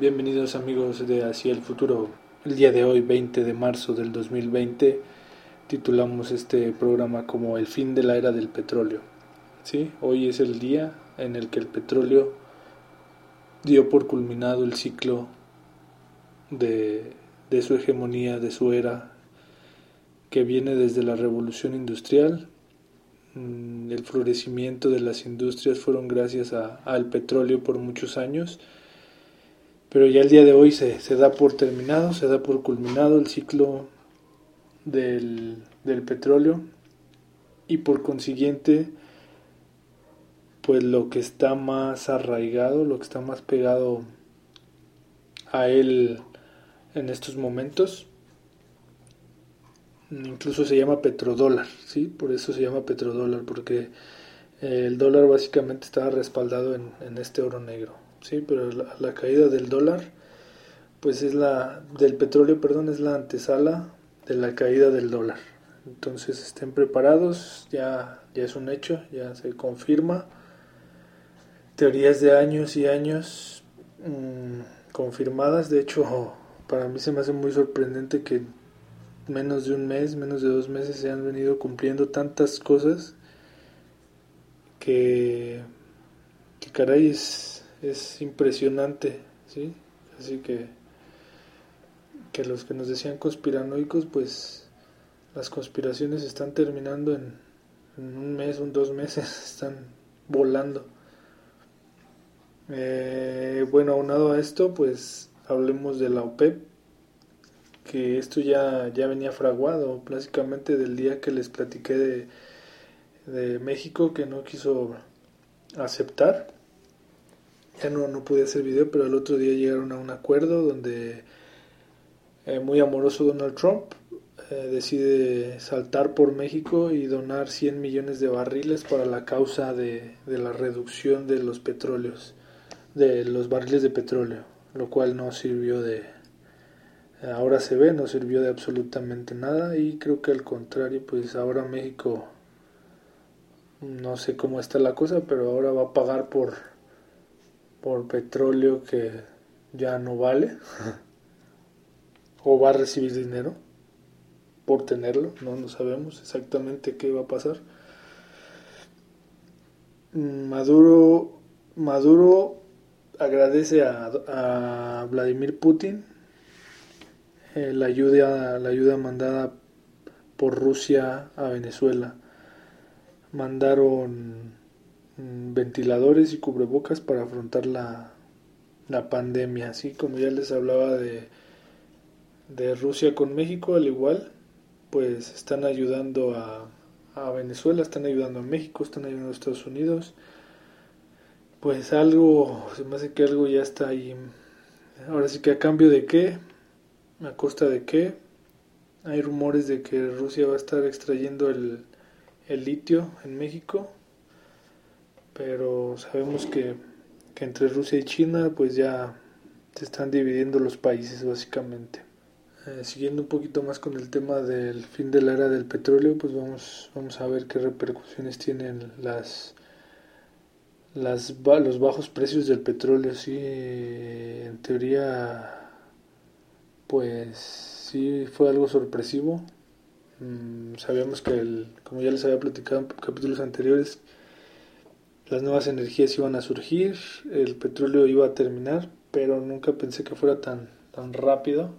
Bienvenidos amigos de Hacia el Futuro. El día de hoy, 20 de marzo del 2020, titulamos este programa como El fin de la era del petróleo. ¿Sí? Hoy es el día en el que el petróleo dio por culminado el ciclo de, su hegemonía, de su era, que viene desde la revolución industrial. Mm, el florecimiento de las industrias fueron gracias al petróleo por muchos años pero ya el día de hoy se, se da por terminado, se da por culminado el ciclo del, del petróleo y por consiguiente pues lo que está más arraigado, lo que está más pegado a él en estos momentos, incluso se llama petrodólar, ¿sí? Por eso se llama petrodólar, porque el dólar básicamente está respaldado en, en este oro negro sí, pero la, caída del dólar, pues es la, del petróleo, perdón, es la antesala de la caída del dólar. Entonces estén preparados, ya, ya es un hecho, ya se confirma. Teorías de años y años mm, confirmadas, de hecho para mí se me hace muy sorprendente que menos de un mes, menos de dos meses se han venido cumpliendo tantas cosas que, que caray es, es impresionante, ¿sí? Así que, que los que nos decían conspiranoicos, pues las conspiraciones están terminando en, un mes, un dos meses, están volando. Eh, bueno, aunado a esto, pues hablemos de la OPEP, que esto ya, ya venía fraguado, básicamente del día que les platiqué de, de México, que no quiso aceptar ya no, no pude hacer video, pero el otro día llegaron a un acuerdo donde eh, muy amoroso Donald Trump eh, decide saltar por México y donar 100 millones de barriles para la causa de, de la reducción de los petróleos, de los barriles de petróleo, lo cual no sirvió de, ahora se ve, no sirvió de absolutamente nada y creo que al contrario, pues ahora México, no sé cómo está la cosa, pero ahora va a pagar por por petróleo que ya no vale o va a recibir dinero por tenerlo, no, no sabemos exactamente qué va a pasar. Maduro, Maduro agradece a, Vladimir Putin eh, la, ayuda, la ayuda mandada por Rusia a Venezuela. Mandaron ventiladores y cubrebocas para afrontar la, la pandemia, así como ya les hablaba de, de Rusia con México, al igual, pues están ayudando a, a Venezuela, están ayudando a México, están ayudando a Estados Unidos, pues algo, se me hace que algo ya está ahí. Ahora sí que a cambio de qué, a costa de qué, hay rumores de que Rusia va a estar extrayendo el, el litio en México pero sabemos que, entre Rusia y China pues ya se están dividiendo los países básicamente. Eh, siguiendo un poquito más con el tema del fin de la era del petróleo, pues vamos, vamos a ver qué repercusiones tienen las, las los bajos precios del petróleo. Sí, en teoría, pues sí fue algo sorpresivo. Mm, sabíamos que, el, como ya les había platicado en capítulos anteriores, las nuevas energías iban a surgir, el petróleo iba a terminar, pero nunca pensé que fuera tan, tan rápido,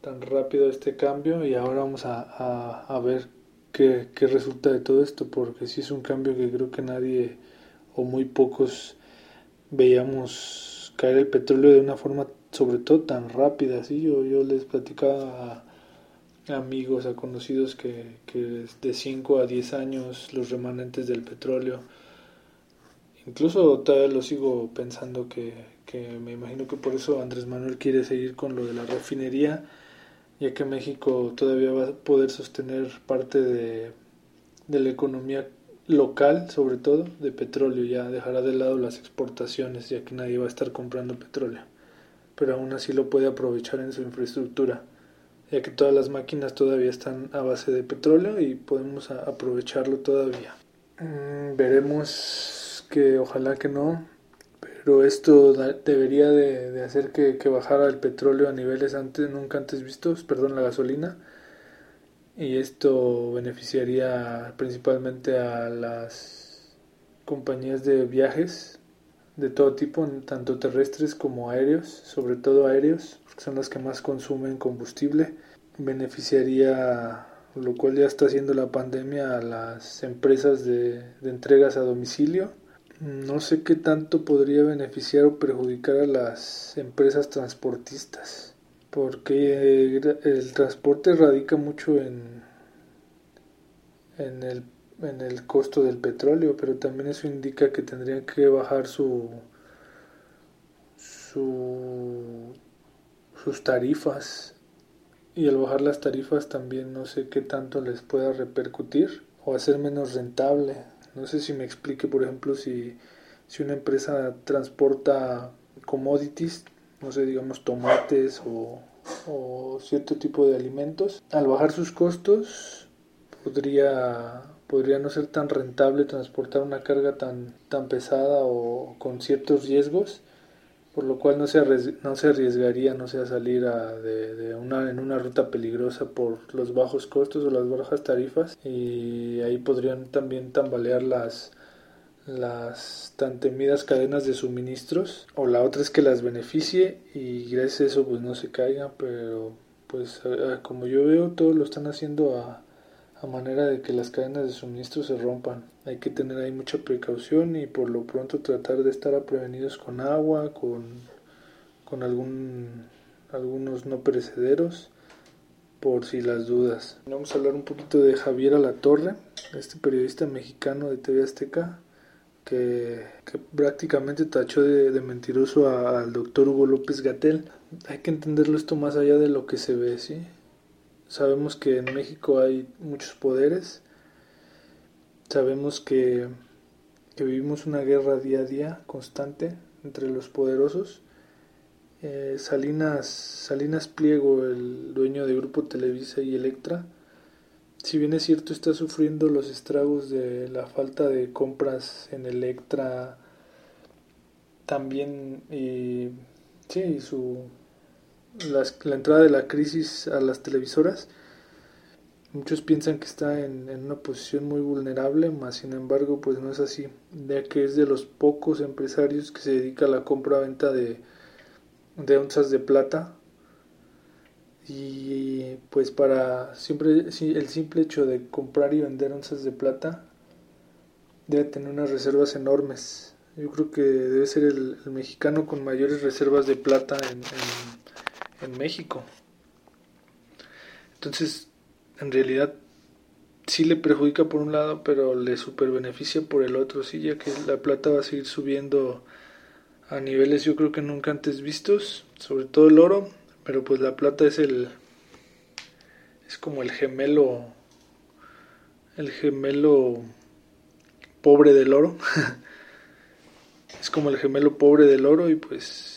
tan rápido este cambio y ahora vamos a, a, ver qué, qué, resulta de todo esto, porque sí es un cambio que creo que nadie o muy pocos veíamos caer el petróleo de una forma sobre todo tan rápida, ¿sí? yo, yo les platicaba a amigos, a conocidos que, que de 5 a 10 años los remanentes del petróleo, Incluso todavía lo sigo pensando que, que me imagino que por eso Andrés Manuel quiere seguir con lo de la refinería, ya que México todavía va a poder sostener parte de, de la economía local, sobre todo, de petróleo, ya dejará de lado las exportaciones, ya que nadie va a estar comprando petróleo, pero aún así lo puede aprovechar en su infraestructura, ya que todas las máquinas todavía están a base de petróleo y podemos aprovecharlo todavía. Mm, veremos que ojalá que no, pero esto debería de, hacer que, que, bajara el petróleo a niveles antes nunca antes vistos, perdón, la gasolina, y esto beneficiaría principalmente a las compañías de viajes de todo tipo, tanto terrestres como aéreos, sobre todo aéreos, porque son las que más consumen combustible. Beneficiaría, lo cual ya está haciendo la pandemia, a las empresas de entregas a domicilio. No sé qué tanto podría beneficiar o perjudicar a las empresas transportistas porque el transporte radica mucho en, en, el, en el costo del petróleo, pero también eso indica que tendrían que bajar su, su sus tarifas y al bajar las tarifas también no sé qué tanto les pueda repercutir o hacer menos rentable. No sé si me explique, por ejemplo, si, si una empresa transporta commodities no sé, digamos tomates o, cierto tipo de alimentos, al bajar sus costos podría, podría no ser tan rentable transportar una carga tan, tan pesada o con ciertos riesgos, por lo cual no se, no se arriesgaría no sé, a salir de, de, una, en una ruta peligrosa por los bajos costos o las bajas tarifas. Y ahí podrían también tambalear las, las tan temidas cadenas de suministros. O la otra es que las beneficie y gracias a eso pues no se caigan pero pues como yo veo todos lo están haciendo a, a manera de que las cadenas de suministro se rompan hay que tener ahí mucha precaución y por lo pronto tratar de estar prevenidos con agua con, con algún algunos no perecederos por si las dudas vamos a hablar un poquito de Javier Alatorre este periodista mexicano de TV Azteca que, prácticamente tachó de, mentiroso al doctor Hugo López Gatel. Hay que entenderlo esto más allá de lo que se ve, ¿sí? Sabemos que en México hay muchos poderes, sabemos que, que vivimos una guerra día a día constante entre los poderosos. Eh, Salinas, Salinas Pliego, el dueño de Grupo Televisa y Electra, si bien es cierto está sufriendo los estragos de la falta de compras en Electra, también y sí, su la, entrada de la crisis a las televisoras, muchos piensan que está en, una posición muy vulnerable, más sin embargo pues no es así, ya que es de los pocos empresarios que se dedica a la compra-venta de, onzas de plata y pues para siempre el simple hecho de comprar y vender onzas de plata debe tener unas reservas enormes. Yo creo que debe ser el, mexicano con mayores reservas de plata en, México. Entonces, en realidad sí le perjudica por un lado, pero le super beneficia por el otro, sí, ya que la plata va a seguir subiendo a niveles yo creo que nunca antes vistos, sobre todo el oro pero pues la plata es el. Es como el gemelo. El gemelo pobre del oro. es como el gemelo pobre del oro y pues.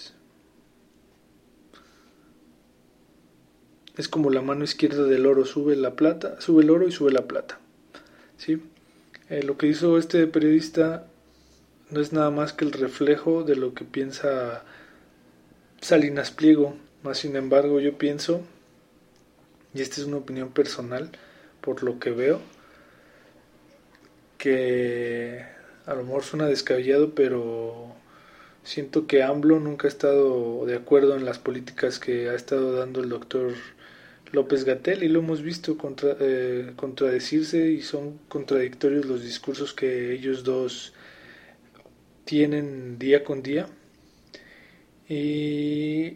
Es como la mano izquierda del oro. Sube la plata, sube el oro y sube la plata. ¿Sí? Eh, lo que hizo este periodista no es nada más que el reflejo de lo que piensa Salinas Pliego más sin embargo, yo pienso, y esta es una opinión personal, por lo que veo, que a lo mejor suena descabellado, pero siento que AMLO nunca ha estado de acuerdo en las políticas que ha estado dando el doctor López Gatel y lo hemos visto eh, contradecirse y son contradictorios los discursos que ellos dos tienen día con día. Y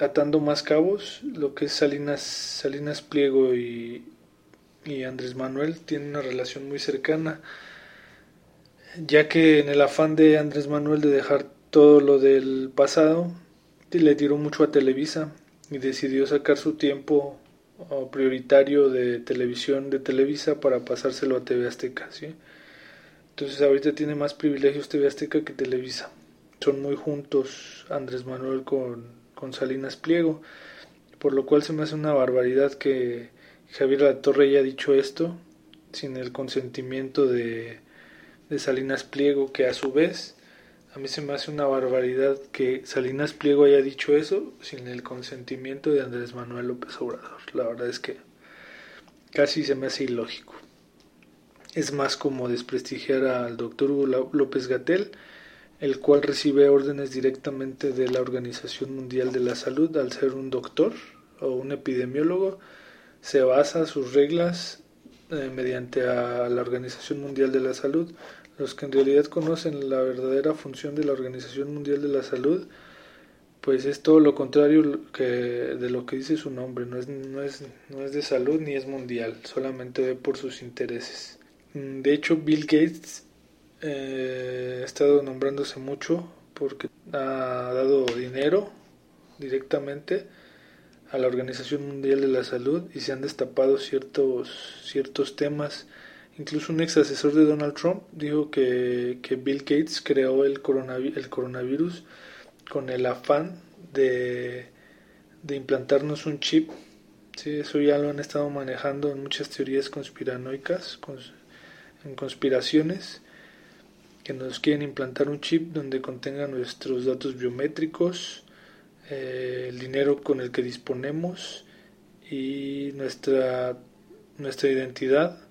atando más cabos, lo que es Salinas, Salinas Pliego y, y Andrés Manuel tienen una relación muy cercana, ya que en el afán de Andrés Manuel de dejar todo lo del pasado, le tiró mucho a Televisa y decidió sacar su tiempo uh, prioritario de televisión de Televisa para pasárselo a TV Azteca, ¿sí? Entonces ahorita tiene más privilegios TV Azteca que Televisa. Son muy juntos Andrés Manuel con con Salinas Pliego, por lo cual se me hace una barbaridad que Javier La Torre haya dicho esto sin el consentimiento de, de Salinas Pliego, que a su vez A mí se me hace una barbaridad que Salinas Pliego haya dicho eso sin el consentimiento de Andrés Manuel López Obrador. La verdad es que casi se me hace ilógico. Es más como desprestigiar al doctor López Gatel, el cual recibe órdenes directamente de la Organización Mundial de la Salud al ser un doctor o un epidemiólogo. Se basa sus reglas eh, mediante a la Organización Mundial de la Salud los que en realidad conocen la verdadera función de la Organización Mundial de la Salud, pues es todo lo contrario que, de lo que dice su nombre, no es, no, es, no es de salud ni es mundial, solamente ve por sus intereses. Mm, de hecho, Bill Gates eh, ha estado nombrándose mucho porque ha dado dinero directamente a la Organización Mundial de la Salud y se han destapado ciertos, ciertos temas Incluso un ex asesor de Donald Trump dijo que, Bill Gates creó el, el coronavirus con el afán de, de implantarnos un chip. Sí, eso ya lo han estado manejando en muchas teorías conspiranoicas, en conspiraciones, que nos quieren implantar un chip donde contenga nuestros datos biométricos, eh, el dinero con el que disponemos y nuestra, nuestra identidad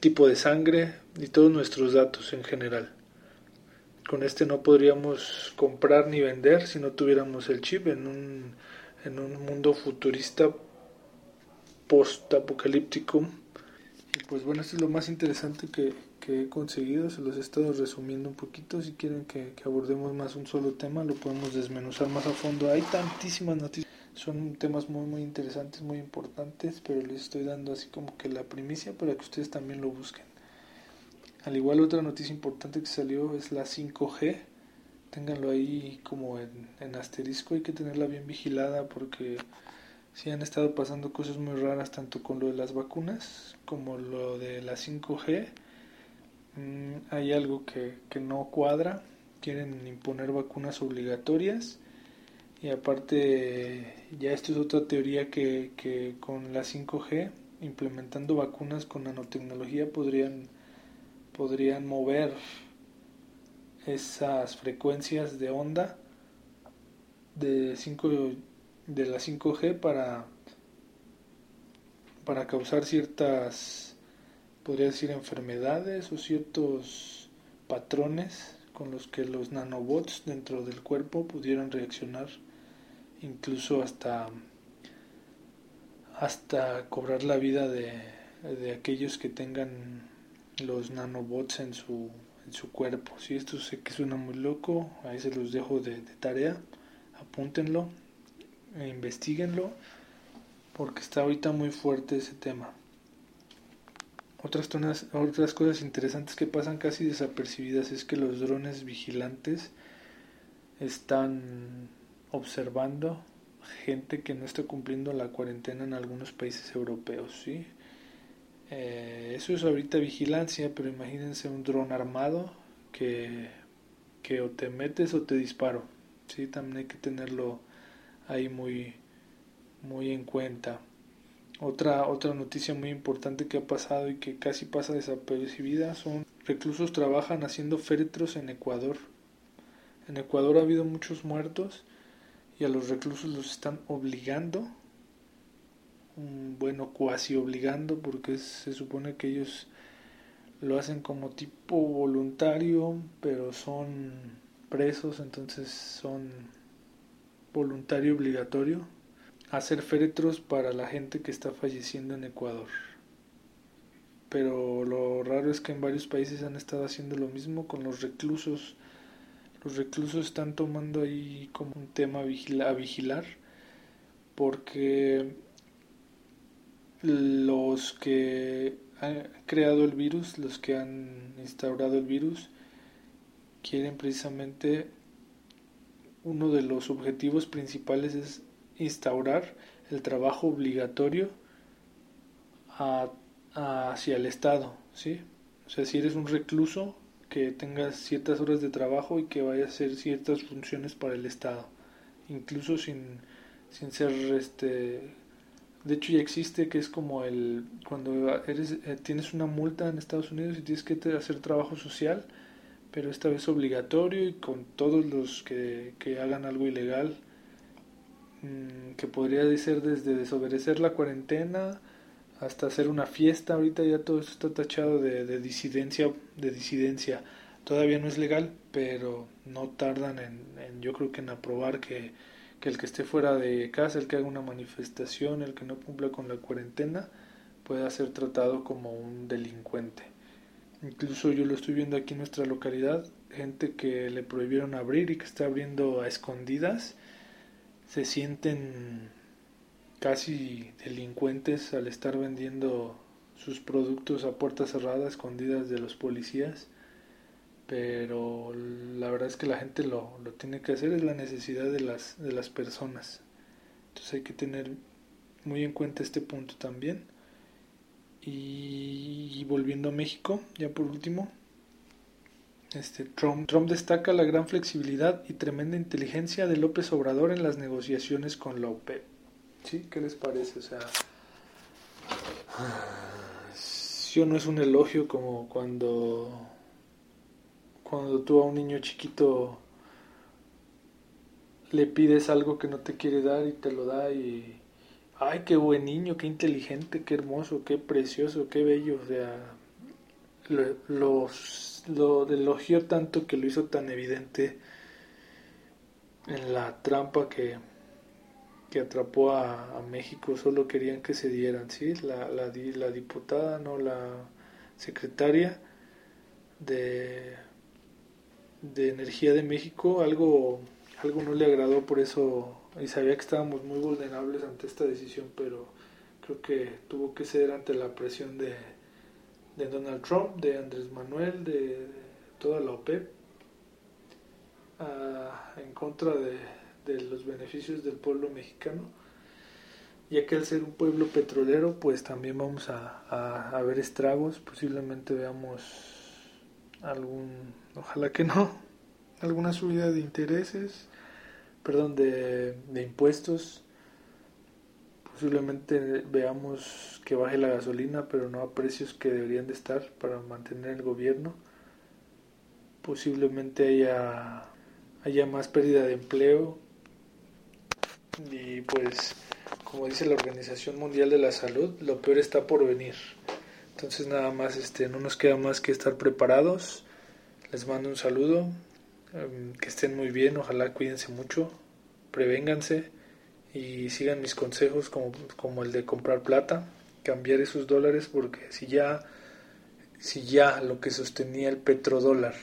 tipo de sangre y todos nuestros datos en general. Con este no podríamos comprar ni vender si no tuviéramos el chip en un, en un mundo futurista post-apocalíptico. Y pues bueno, esto es lo más interesante que, que, he conseguido, se los he estado resumiendo un poquito. Si quieren que abordemos más un solo tema, lo podemos desmenuzar más a fondo. Hay tantísimas noticias son temas muy muy interesantes, muy importantes, pero les estoy dando así como que la primicia para que ustedes también lo busquen. Al igual otra noticia importante que salió es la 5G. Ténganlo ahí como en, en asterisco, hay que tenerla bien vigilada porque si han estado pasando cosas muy raras tanto con lo de las vacunas como lo de la 5G. Mm, hay algo que, que no cuadra, quieren imponer vacunas obligatorias y aparte, ya esto es otra teoría que, que con la 5G, implementando vacunas con nanotecnología, podrían, podrían mover esas frecuencias de onda de, 5, de la 5G para, para causar ciertas, podría decir, enfermedades o ciertos patrones con los que los nanobots dentro del cuerpo pudieran reaccionar incluso hasta hasta cobrar la vida de, de aquellos que tengan los nanobots en su, en su cuerpo. Si esto sé que suena muy loco, ahí se los dejo de, tarea, apúntenlo, e investiguenlo, porque está ahorita muy fuerte ese tema. Otras, otras cosas interesantes que pasan casi desapercibidas es que los drones vigilantes están observando gente que no está cumpliendo la cuarentena en algunos países europeos, ¿sí? Eh, eso es ahorita vigilancia, pero imagínense un dron armado que, que o te metes o te disparo, ¿sí? También hay que tenerlo ahí muy, muy en cuenta. Otra, otra noticia muy importante que ha pasado y que casi pasa desapercibida son reclusos trabajan haciendo féretros en Ecuador. En Ecuador ha habido muchos muertos y a los reclusos los están obligando, bueno, cuasi obligando, porque se supone que ellos lo hacen como tipo voluntario, pero son presos, entonces son voluntario obligatorio, hacer féretros para la gente que está falleciendo en Ecuador. Pero lo raro es que en varios países han estado haciendo lo mismo con los reclusos los reclusos están tomando ahí como un tema a vigilar porque los que han creado el virus, los que han instaurado el virus, quieren precisamente uno de los objetivos principales es instaurar el trabajo obligatorio hacia el Estado, ¿sí? O sea, si eres un recluso, que tengas ciertas horas de trabajo y que vaya a hacer ciertas funciones para el Estado, incluso sin, sin ser este de hecho ya existe que es como el cuando eres eh, tienes una multa en Estados Unidos y tienes que hacer trabajo social pero esta vez obligatorio y con todos los que, que hagan algo ilegal, mm, que podría ser desde desobedecer la cuarentena hasta hacer una fiesta, ahorita ya todo esto está tachado de, de disidencia, de disidencia, todavía no es legal, pero no tardan en, en yo creo que en aprobar que, que el que esté fuera de casa, el que haga una manifestación, el que no cumpla con la cuarentena, pueda ser tratado como un delincuente. Incluso yo lo estoy viendo aquí en nuestra localidad, gente que le prohibieron abrir y que está abriendo a escondidas, se sienten casi delincuentes al estar vendiendo sus productos a puerta cerrada, escondidas de los policías. Pero la verdad es que la gente lo, lo tiene que hacer, es la necesidad de las, de las personas. Entonces hay que tener muy en cuenta este punto también. Y, volviendo a México, ya por último, este, Trump, Trump destaca la gran flexibilidad y tremenda inteligencia de López Obrador en las negociaciones con la OPEP. ¿Sí? ¿Qué les parece? O sea, yo no es un elogio como cuando cuando tú a un niño chiquito le pides algo que no te quiere dar y te lo da y ay, qué buen niño, qué inteligente, qué hermoso, qué precioso, qué bello. O sea, lo, lo, elogió tanto que lo hizo tan evidente en la trampa que, que atrapó a, México. Solo querían que se dieran, ¿sí? La, la, la diputada, no la secretaria de, de Energía de México, algo, algo no le agradó, por eso y sabía que estábamos muy vulnerables ante esta decisión, pero creo que tuvo que ceder ante la presión de, de Donald Trump, de Andrés Manuel, de, toda la OPEP, ah, en contra de, de, los beneficios del pueblo mexicano. Ya que al ser un pueblo petrolero, pues también vamos a, a ver estragos, posiblemente veamos algún, ojalá que no, alguna subida de intereses perdón, de, impuestos. Posiblemente veamos que baje la gasolina, pero no a precios que deberían de estar para mantener el gobierno. Posiblemente haya, haya más pérdida de empleo. Y pues, como dice la Organización Mundial de la Salud, lo peor está por venir. Entonces nada más, este, no nos queda más que estar preparados. Les mando un saludo. Em, que estén muy bien, ojalá cuídense mucho, prevénganse y sigan mis consejos como, como el de comprar plata, cambiar esos dólares porque si ya si ya lo que sostenía el petrodólar,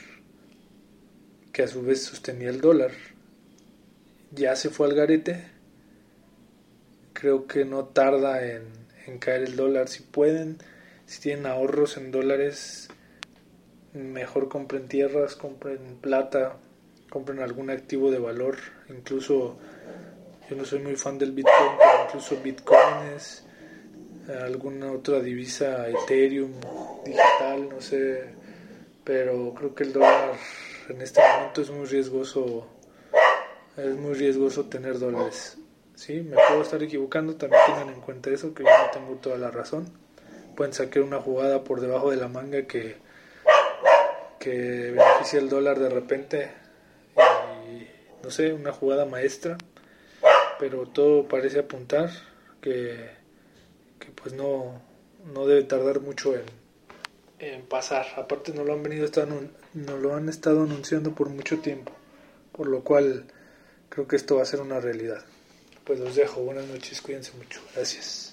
que a su vez sostenía el dólar, ya se fue al garete, creo que no tarda en, caer el dólar. Si pueden, si tienen ahorros en dólares, mejor compren tierras, compren plata, compren algún activo de valor, incluso yo no soy muy fan del Bitcoin, pero incluso Bitcoins, alguna otra divisa, Ethereum, digital, no sé, pero creo que el dólar en este momento es muy riesgoso, es muy riesgoso tener dólares. Sí, me puedo estar equivocando, también tengan en cuenta eso, que yo no tengo toda la razón. Pueden sacar una jugada por debajo de la manga que, que beneficia el dólar de repente no sé, una jugada maestra, pero todo parece apuntar que, que pues no, no debe tardar mucho en, en pasar. Aparte no lo han venido no lo han estado anunciando por mucho tiempo, por lo cual creo que esto va a ser una realidad. Pues los dejo, buenas noches, cuídense mucho, gracias.